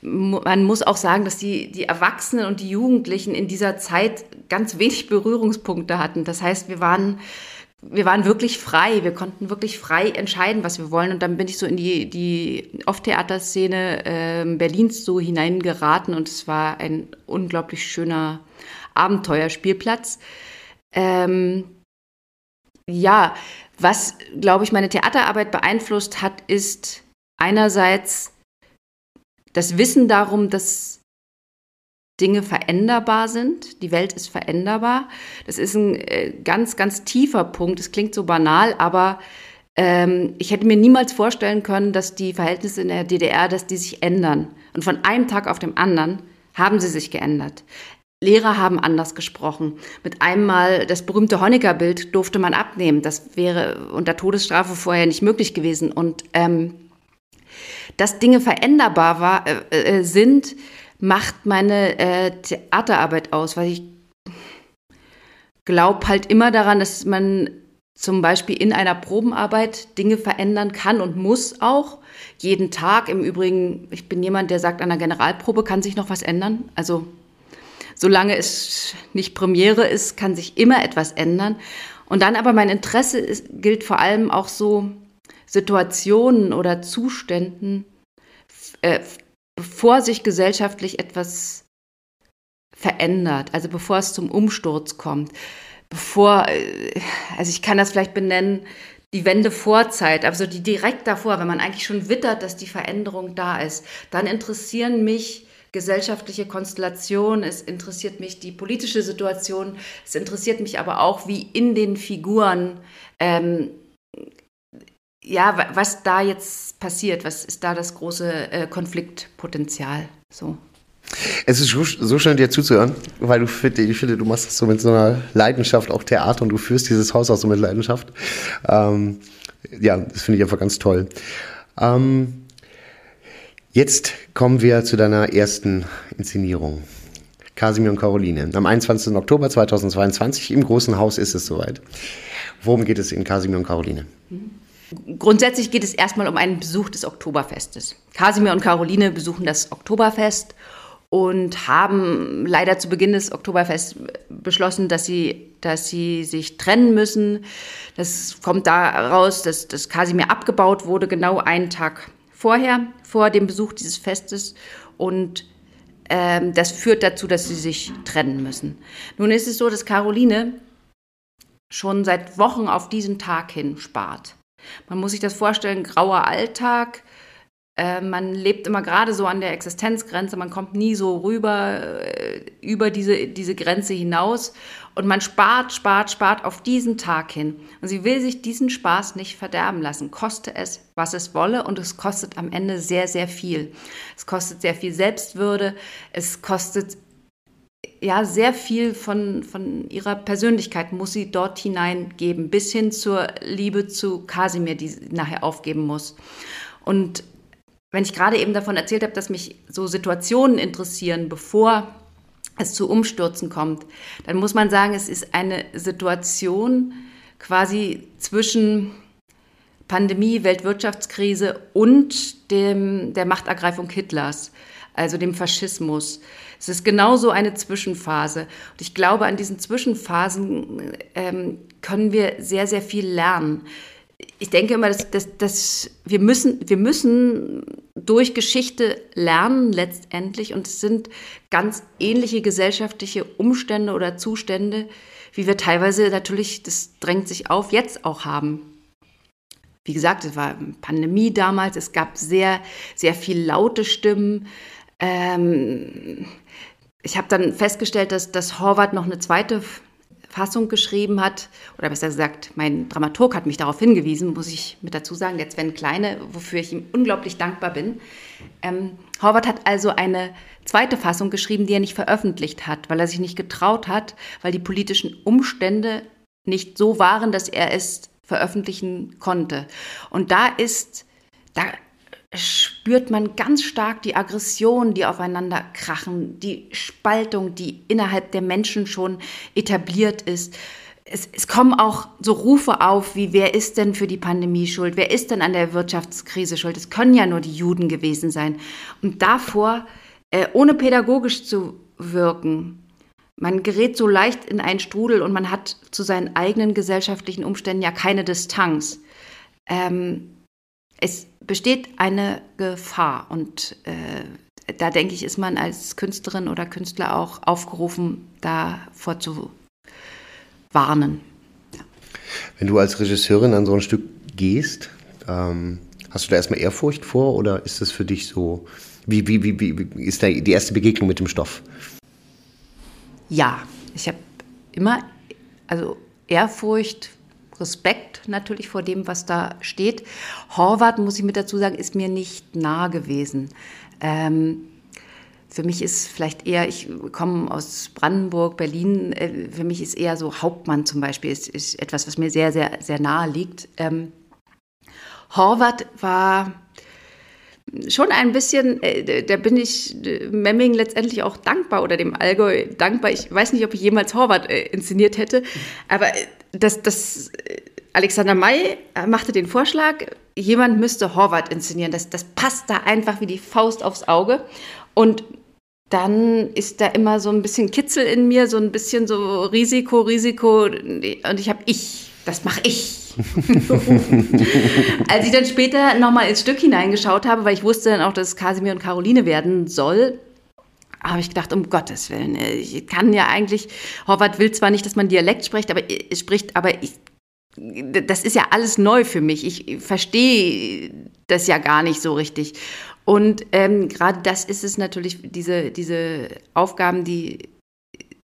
Man muss auch sagen, dass die, die Erwachsenen und die Jugendlichen in dieser Zeit ganz wenig Berührungspunkte hatten. Das heißt, wir waren, wir waren wirklich frei. Wir konnten wirklich frei entscheiden, was wir wollen. Und dann bin ich so in die, die Off-Theaterszene äh, Berlins so hineingeraten und es war ein unglaublich schöner Abenteuerspielplatz. Ähm, ja, was, glaube ich, meine Theaterarbeit beeinflusst hat, ist einerseits das Wissen darum, dass Dinge veränderbar sind. Die Welt ist veränderbar. Das ist ein äh, ganz, ganz tiefer Punkt. Es klingt so banal, aber ähm, ich hätte mir niemals vorstellen können, dass die Verhältnisse in der DDR, dass die sich ändern. Und von einem Tag auf den anderen haben sie sich geändert. Lehrer haben anders gesprochen. Mit einmal das berühmte Honecker-Bild durfte man abnehmen. Das wäre unter Todesstrafe vorher nicht möglich gewesen. Und ähm, dass Dinge veränderbar war, äh, äh, sind, macht meine äh, Theaterarbeit aus, weil ich glaube halt immer daran, dass man zum Beispiel in einer Probenarbeit Dinge verändern kann und muss auch. Jeden Tag. Im Übrigen, ich bin jemand, der sagt, an der Generalprobe kann sich noch was ändern. Also solange es nicht Premiere ist, kann sich immer etwas ändern. Und dann aber mein Interesse ist, gilt vor allem auch so Situationen oder Zuständen, äh, bevor sich gesellschaftlich etwas verändert, also bevor es zum Umsturz kommt, bevor, äh, also ich kann das vielleicht benennen, die Wende Vorzeit, also die direkt davor, wenn man eigentlich schon wittert, dass die Veränderung da ist, dann interessieren mich gesellschaftliche Konstellation, es interessiert mich die politische Situation, es interessiert mich aber auch, wie in den Figuren, ähm, ja, was da jetzt passiert, was ist da das große äh, Konfliktpotenzial, so. Es ist so schön, dir zuzuhören, weil du ich finde, du machst das so mit so einer Leidenschaft, auch Theater, und du führst dieses Haus auch so mit Leidenschaft. Ähm, ja, das finde ich einfach ganz toll. Ähm, Jetzt kommen wir zu deiner ersten Inszenierung. Kasimir und Caroline. Am 21. Oktober 2022 im Großen Haus ist es soweit. Worum geht es in Kasimir und Caroline? Grundsätzlich geht es erstmal um einen Besuch des Oktoberfestes. Kasimir und Caroline besuchen das Oktoberfest und haben leider zu Beginn des Oktoberfests beschlossen, dass sie, dass sie sich trennen müssen. Das kommt daraus, dass das Kasimir abgebaut wurde, genau einen Tag vorher, vor dem Besuch dieses Festes. Und ähm, das führt dazu, dass sie sich trennen müssen. Nun ist es so, dass Caroline schon seit Wochen auf diesen Tag hin spart. Man muss sich das vorstellen, grauer Alltag, äh, man lebt immer gerade so an der Existenzgrenze, man kommt nie so rüber äh, über diese, diese Grenze hinaus und man spart, spart, spart auf diesen Tag hin. Und sie will sich diesen Spaß nicht verderben lassen, koste es, was es wolle und es kostet am Ende sehr, sehr viel. Es kostet sehr viel Selbstwürde, es kostet ja, sehr viel von, von ihrer Persönlichkeit muss sie dort hineingeben, bis hin zur Liebe zu Kasimir, die sie nachher aufgeben muss. Und wenn ich gerade eben davon erzählt habe, dass mich so Situationen interessieren, bevor es zu Umstürzen kommt, dann muss man sagen, es ist eine Situation quasi zwischen Pandemie, Weltwirtschaftskrise und dem, der Machtergreifung Hitlers, also dem Faschismus. Es ist genauso eine Zwischenphase. Und ich glaube, an diesen Zwischenphasen ähm, können wir sehr, sehr viel lernen ich denke immer, dass, dass, dass wir, müssen, wir müssen durch Geschichte lernen letztendlich und es sind ganz ähnliche gesellschaftliche Umstände oder Zustände, wie wir teilweise natürlich, das drängt sich auf, jetzt auch haben. Wie gesagt, es war Pandemie damals, es gab sehr, sehr viel laute Stimmen. Ähm, ich habe dann festgestellt, dass, dass Horvath noch eine zweite Fassung geschrieben hat, oder besser gesagt, mein Dramaturg hat mich darauf hingewiesen, muss ich mit dazu sagen, der Sven Kleine, wofür ich ihm unglaublich dankbar bin. Ähm, Horvath hat also eine zweite Fassung geschrieben, die er nicht veröffentlicht hat, weil er sich nicht getraut hat, weil die politischen Umstände nicht so waren, dass er es veröffentlichen konnte. Und da ist, da spürt man ganz stark die Aggression, die aufeinander krachen, die Spaltung, die innerhalb der Menschen schon etabliert ist. Es, es, kommen auch so Rufe auf, wie wer ist denn für die Pandemie schuld? Wer ist denn an der Wirtschaftskrise schuld? Es können ja nur die Juden gewesen sein. Und davor, äh, ohne pädagogisch zu wirken, man gerät so leicht in einen Strudel und man hat zu seinen eigenen gesellschaftlichen Umständen ja keine Distanz. Ähm, es besteht eine Gefahr und äh, da denke ich, ist man als Künstlerin oder Künstler auch aufgerufen, davor zu warnen. Ja. Wenn du als Regisseurin an so ein Stück gehst, ähm, hast du da erstmal Ehrfurcht vor oder ist das für dich so, wie, wie, wie, wie ist da die erste Begegnung mit dem Stoff? Ja, ich habe immer, also Ehrfurcht Respekt natürlich vor dem, was da steht. Horvath, muss ich mit dazu sagen, ist mir nicht nah gewesen. Ähm, für mich ist vielleicht eher, ich komme aus Brandenburg, Berlin, äh, für mich ist eher so Hauptmann zum Beispiel, ist, ist etwas, was mir sehr, sehr, sehr nahe liegt. Ähm, Horvath war schon ein bisschen, äh, da bin ich äh, Memming letztendlich auch dankbar oder dem Allgäu dankbar. Ich weiß nicht, ob ich jemals Horvath äh, inszeniert hätte, aber äh, das, das Alexander May machte den Vorschlag, jemand müsste Horvath inszenieren. Das, das passt da einfach wie die Faust aufs Auge. Und dann ist da immer so ein bisschen Kitzel in mir, so ein bisschen so Risiko, Risiko. Und ich habe ich, das mache ich. Als ich dann später nochmal ins Stück hineingeschaut habe, weil ich wusste dann auch, dass Kasimir und Caroline werden soll, habe ich gedacht, um Gottes Willen, ich kann ja eigentlich, Horvath will zwar nicht, dass man Dialekt spricht, aber spricht, aber ich, das ist ja alles neu für mich. Ich verstehe das ja gar nicht so richtig. Und ähm, gerade das ist es natürlich, diese, diese Aufgaben, die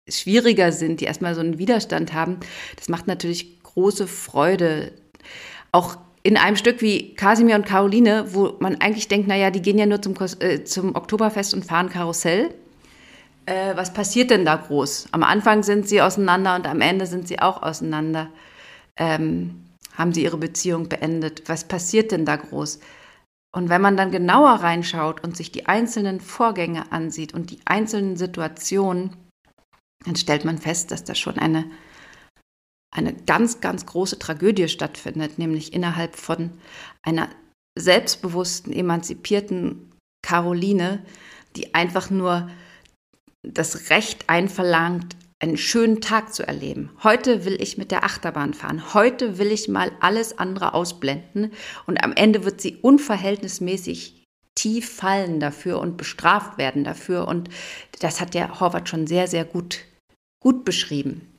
schwieriger sind, die erstmal so einen Widerstand haben, das macht natürlich große Freude. Auch in einem Stück wie Kasimir und Caroline, wo man eigentlich denkt, naja, die gehen ja nur zum, äh, zum Oktoberfest und fahren Karussell. Äh, was passiert denn da groß? Am Anfang sind sie auseinander und am Ende sind sie auch auseinander. Ähm, haben sie ihre Beziehung beendet? Was passiert denn da groß? Und wenn man dann genauer reinschaut und sich die einzelnen Vorgänge ansieht und die einzelnen Situationen, dann stellt man fest, dass da schon eine, eine ganz, ganz große Tragödie stattfindet, nämlich innerhalb von einer selbstbewussten, emanzipierten Caroline, die einfach nur das Recht einverlangt, einen schönen Tag zu erleben. Heute will ich mit der Achterbahn fahren. Heute will ich mal alles andere ausblenden. Und am Ende wird sie unverhältnismäßig tief fallen dafür und bestraft werden dafür. Und das hat der Horvath schon sehr, sehr gut, gut beschrieben.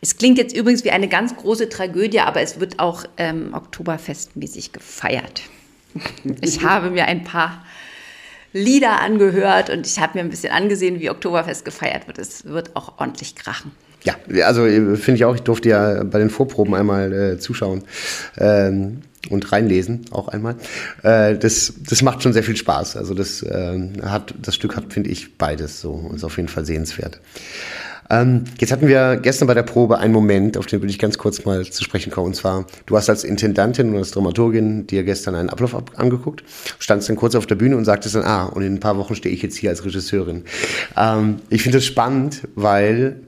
Es klingt jetzt übrigens wie eine ganz große Tragödie, aber es wird auch ähm, Oktoberfestmäßig gefeiert. Ich habe mir ein paar Lieder angehört und ich habe mir ein bisschen angesehen, wie Oktoberfest gefeiert wird. Es wird auch ordentlich krachen. Ja, also äh, finde ich auch, ich durfte ja bei den Vorproben einmal äh, zuschauen ähm, und reinlesen, auch einmal. Äh, das, das macht schon sehr viel Spaß. Also das äh, hat, das Stück hat, finde ich, beides so und ist auf jeden Fall sehenswert. Ähm, jetzt hatten wir gestern bei der Probe einen Moment, auf den würde ich ganz kurz mal zu sprechen kommen. Und zwar, du hast als Intendantin und als Dramaturgin dir gestern einen Ablauf ab angeguckt, standst dann kurz auf der Bühne und sagtest dann, ah, und in ein paar Wochen stehe ich jetzt hier als Regisseurin. Ähm, ich finde das spannend, weil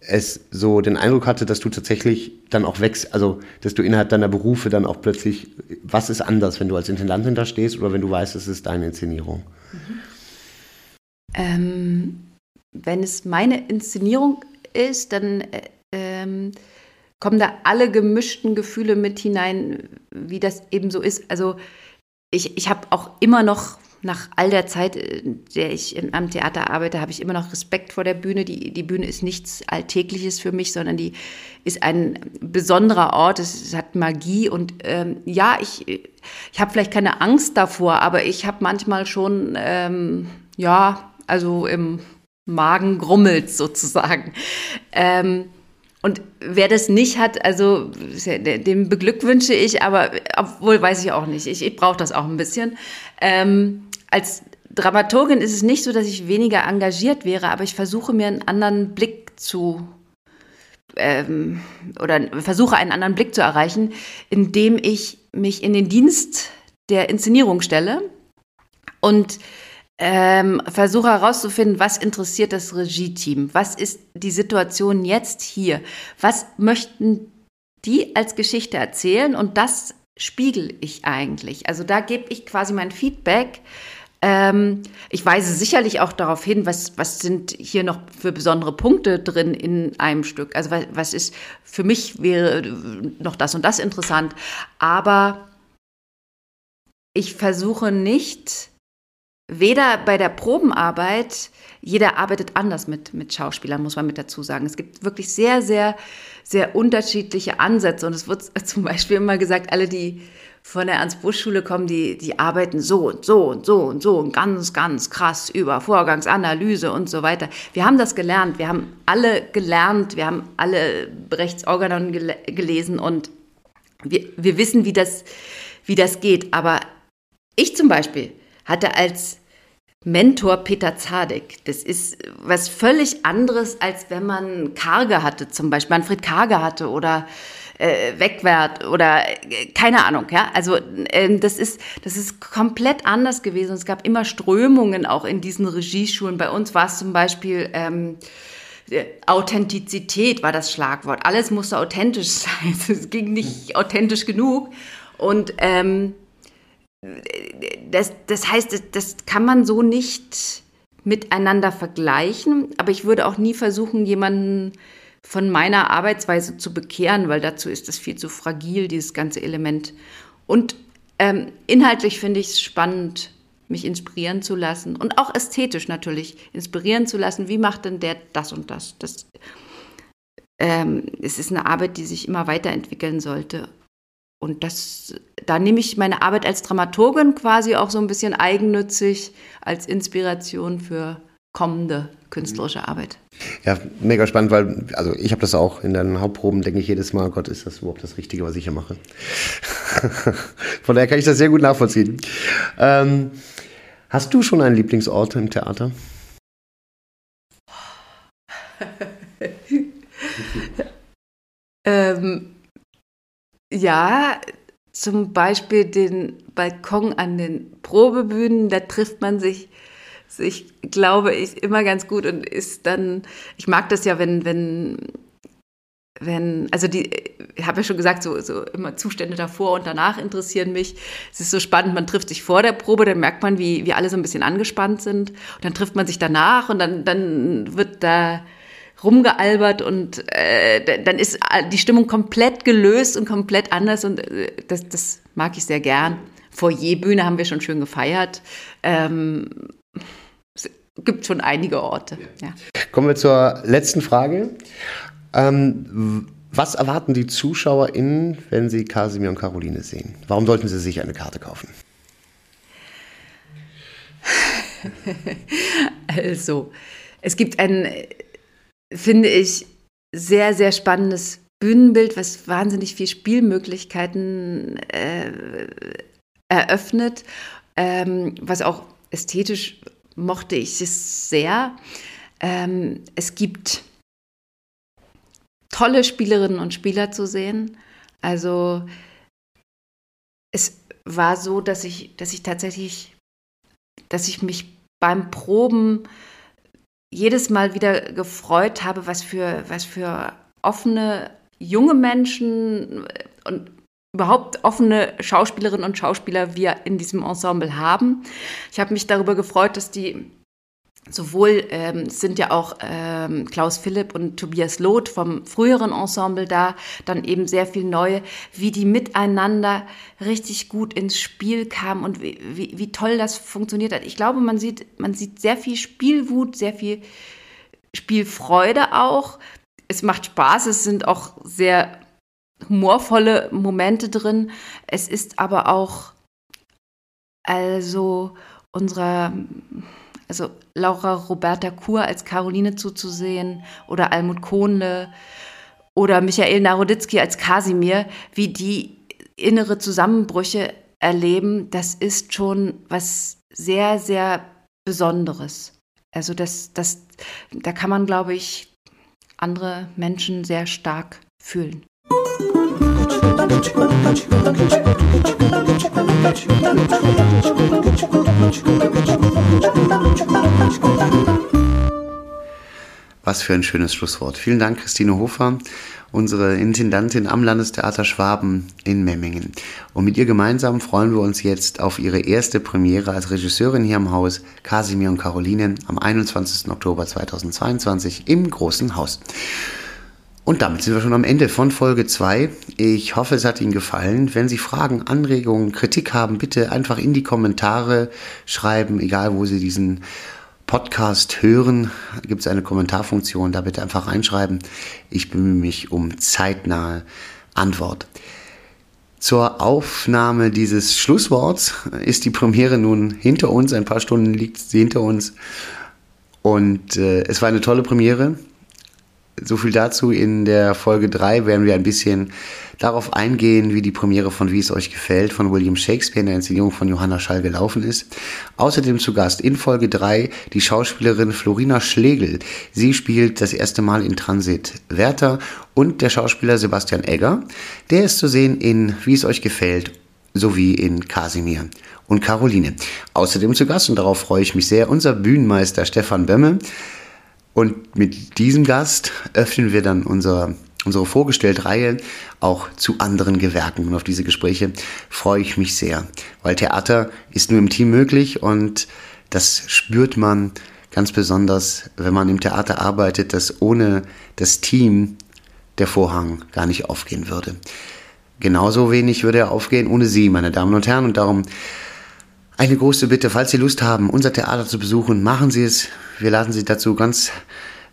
es so den Eindruck hatte, dass du tatsächlich dann auch wächst, also dass du innerhalb deiner Berufe dann auch plötzlich, was ist anders, wenn du als Intendantin da stehst oder wenn du weißt, es ist deine Inszenierung? Mhm. Ähm, wenn es meine Inszenierung ist, dann äh, ähm, kommen da alle gemischten Gefühle mit hinein, wie das eben so ist. Also ich, ich habe auch immer noch, nach all der Zeit, in der ich in, am Theater arbeite, habe ich immer noch Respekt vor der Bühne. Die, die Bühne ist nichts Alltägliches für mich, sondern die ist ein besonderer Ort, es, es hat Magie und ähm, ja, ich, ich habe vielleicht keine Angst davor, aber ich habe manchmal schon, ähm, ja, also im Magen grummelt sozusagen. Ähm, und wer das nicht hat, also dem beglückwünsche ich, aber obwohl weiß ich auch nicht. Ich, ich brauche das auch ein bisschen. Ähm, als Dramaturgin ist es nicht so, dass ich weniger engagiert wäre, aber ich versuche mir einen anderen Blick zu ähm, oder versuche einen anderen Blick zu erreichen, indem ich mich in den Dienst der Inszenierung stelle und ähm, versuche herauszufinden, was interessiert das Regie-Team? Was ist die Situation jetzt hier? Was möchten die als Geschichte erzählen? Und das spiegel ich eigentlich. Also da gebe ich quasi mein Feedback. Ähm, ich weise sicherlich auch darauf hin, was, was sind hier noch für besondere Punkte drin in einem Stück. Also was, was ist, für mich wäre noch das und das interessant. Aber ich versuche nicht, weder bei der Probenarbeit, jeder arbeitet anders mit, mit Schauspielern, muss man mit dazu sagen. Es gibt wirklich sehr, sehr, sehr unterschiedliche Ansätze. Und es wird zum Beispiel immer gesagt, alle, die von der Ernst-Busch-Schule kommen, die, die arbeiten so und so und so und so und ganz, ganz krass über Vorgangsanalyse und so weiter. Wir haben das gelernt. Wir haben alle gelernt. Wir haben alle Rechtsorganon gel gelesen und wir, wir wissen, wie das, wie das geht. Aber ich zum Beispiel hatte als Mentor Peter Zadek. Das ist was völlig anderes, als wenn man Karge hatte, zum Beispiel Manfred Karge hatte oder äh, Wegwert oder äh, keine Ahnung, ja. Also äh, das ist das ist komplett anders gewesen. Es gab immer Strömungen auch in diesen Regieschulen. Bei uns war es zum Beispiel ähm, Authentizität war das Schlagwort. Alles musste authentisch sein. Es ging nicht authentisch genug und ähm, das, das heißt, das, das kann man so nicht miteinander vergleichen, aber ich würde auch nie versuchen, jemanden von meiner Arbeitsweise zu bekehren, weil dazu ist das viel zu fragil, dieses ganze Element. Und ähm, inhaltlich finde ich es spannend, mich inspirieren zu lassen und auch ästhetisch natürlich inspirieren zu lassen. Wie macht denn der das und das? das ähm, es ist eine Arbeit, die sich immer weiterentwickeln sollte. Und das, da nehme ich meine Arbeit als Dramaturgin quasi auch so ein bisschen eigennützig als Inspiration für kommende künstlerische Arbeit. Ja, mega spannend, weil, also ich habe das auch in den Hauptproben, denke ich jedes Mal, Gott, ist das überhaupt das Richtige, was ich hier mache? Von daher kann ich das sehr gut nachvollziehen. Ähm, hast du schon einen Lieblingsort im Theater? ähm, ja, zum Beispiel den Balkon an den Probebühnen, da trifft man sich sich, glaube ich, immer ganz gut und ist dann, ich mag das ja, wenn, wenn, wenn, also die, ich habe ja schon gesagt, so, so immer Zustände davor und danach interessieren mich. Es ist so spannend, man trifft sich vor der Probe, dann merkt man, wie, wie alle so ein bisschen angespannt sind. Und dann trifft man sich danach und dann, dann wird da rumgealbert und äh, dann ist die Stimmung komplett gelöst und komplett anders und äh, das, das mag ich sehr gern. Foyerbühne haben wir schon schön gefeiert. Ähm, es gibt schon einige Orte. Ja. Kommen wir zur letzten Frage. Ähm, was erwarten die ZuschauerInnen, wenn sie Kasimir und Caroline sehen? Warum sollten sie sich eine Karte kaufen? also, es gibt ein finde ich, sehr, sehr spannendes Bühnenbild, was wahnsinnig viel Spielmöglichkeiten äh, eröffnet, ähm, was auch ästhetisch mochte ich es sehr. Ähm, es gibt tolle Spielerinnen und Spieler zu sehen. Also es war so, dass ich, dass ich tatsächlich, dass ich mich beim Proben jedes Mal wieder gefreut habe, was für, was für offene junge Menschen und überhaupt offene Schauspielerinnen und Schauspieler wir in diesem Ensemble haben. Ich habe mich darüber gefreut, dass die sowohl ähm, sind ja auch ähm, Klaus Philipp und Tobias Loth vom früheren Ensemble da, dann eben sehr viel neue, wie die miteinander richtig gut ins Spiel kamen und wie, wie, wie toll das funktioniert hat. Ich glaube, man sieht, man sieht sehr viel Spielwut, sehr viel Spielfreude auch. Es macht Spaß, es sind auch sehr humorvolle Momente drin. Es ist aber auch also unserer also Laura Roberta Kur als Caroline zuzusehen oder Almut Kohnle oder Michael Naroditzky als Kasimir, wie die innere Zusammenbrüche erleben, das ist schon was sehr, sehr Besonderes. Also das, das, da kann man, glaube ich, andere Menschen sehr stark fühlen. Was für ein schönes Schlusswort. Vielen Dank, Christine Hofer, unsere Intendantin am Landestheater Schwaben in Memmingen. Und mit ihr gemeinsam freuen wir uns jetzt auf ihre erste Premiere als Regisseurin hier im Haus, Kasimir und Caroline, am 21. Oktober 2022 im Großen Haus. Und damit sind wir schon am Ende von Folge 2. Ich hoffe, es hat Ihnen gefallen. Wenn Sie Fragen, Anregungen, Kritik haben, bitte einfach in die Kommentare schreiben, egal wo Sie diesen Podcast hören, gibt es eine Kommentarfunktion, da bitte einfach reinschreiben. Ich bemühe mich um zeitnahe Antwort. Zur Aufnahme dieses Schlussworts ist die Premiere nun hinter uns. Ein paar Stunden liegt sie hinter uns. Und äh, es war eine tolle Premiere so viel dazu. In der Folge 3 werden wir ein bisschen darauf eingehen, wie die Premiere von Wie es euch gefällt von William Shakespeare in der Inszenierung von Johanna Schall gelaufen ist. Außerdem zu Gast in Folge 3 die Schauspielerin Florina Schlegel. Sie spielt das erste Mal in Transit Werther und der Schauspieler Sebastian Egger. Der ist zu sehen in Wie es euch gefällt sowie in Kasimir und Caroline. Außerdem zu Gast, und darauf freue ich mich sehr, unser Bühnenmeister Stefan Bömme. Und mit diesem Gast öffnen wir dann unser, unsere Vorgestellt-Reihe auch zu anderen Gewerken. Und auf diese Gespräche freue ich mich sehr, weil Theater ist nur im Team möglich und das spürt man ganz besonders, wenn man im Theater arbeitet, dass ohne das Team der Vorhang gar nicht aufgehen würde. Genauso wenig würde er aufgehen ohne Sie, meine Damen und Herren. Und darum eine große Bitte, falls Sie Lust haben, unser Theater zu besuchen, machen Sie es. Wir laden Sie dazu ganz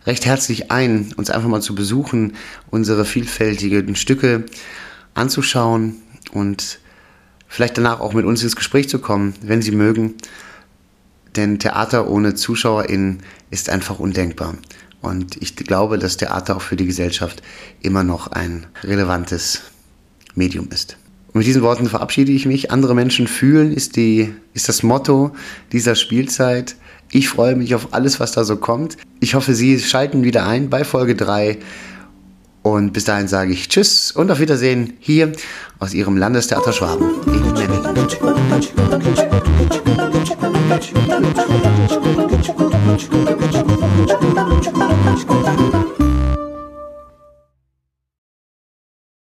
recht herzlich ein, uns einfach mal zu besuchen, unsere vielfältigen Stücke anzuschauen und vielleicht danach auch mit uns ins Gespräch zu kommen, wenn Sie mögen. Denn Theater ohne ZuschauerInnen ist einfach undenkbar. Und ich glaube, dass Theater auch für die Gesellschaft immer noch ein relevantes Medium ist. Und mit diesen Worten verabschiede ich mich. Andere Menschen fühlen ist, die, ist das Motto dieser Spielzeit. Ich freue mich auf alles, was da so kommt. Ich hoffe, Sie schalten wieder ein bei Folge 3. Und bis dahin sage ich Tschüss und auf Wiedersehen hier aus Ihrem Landestheater Schwaben in Memmingen.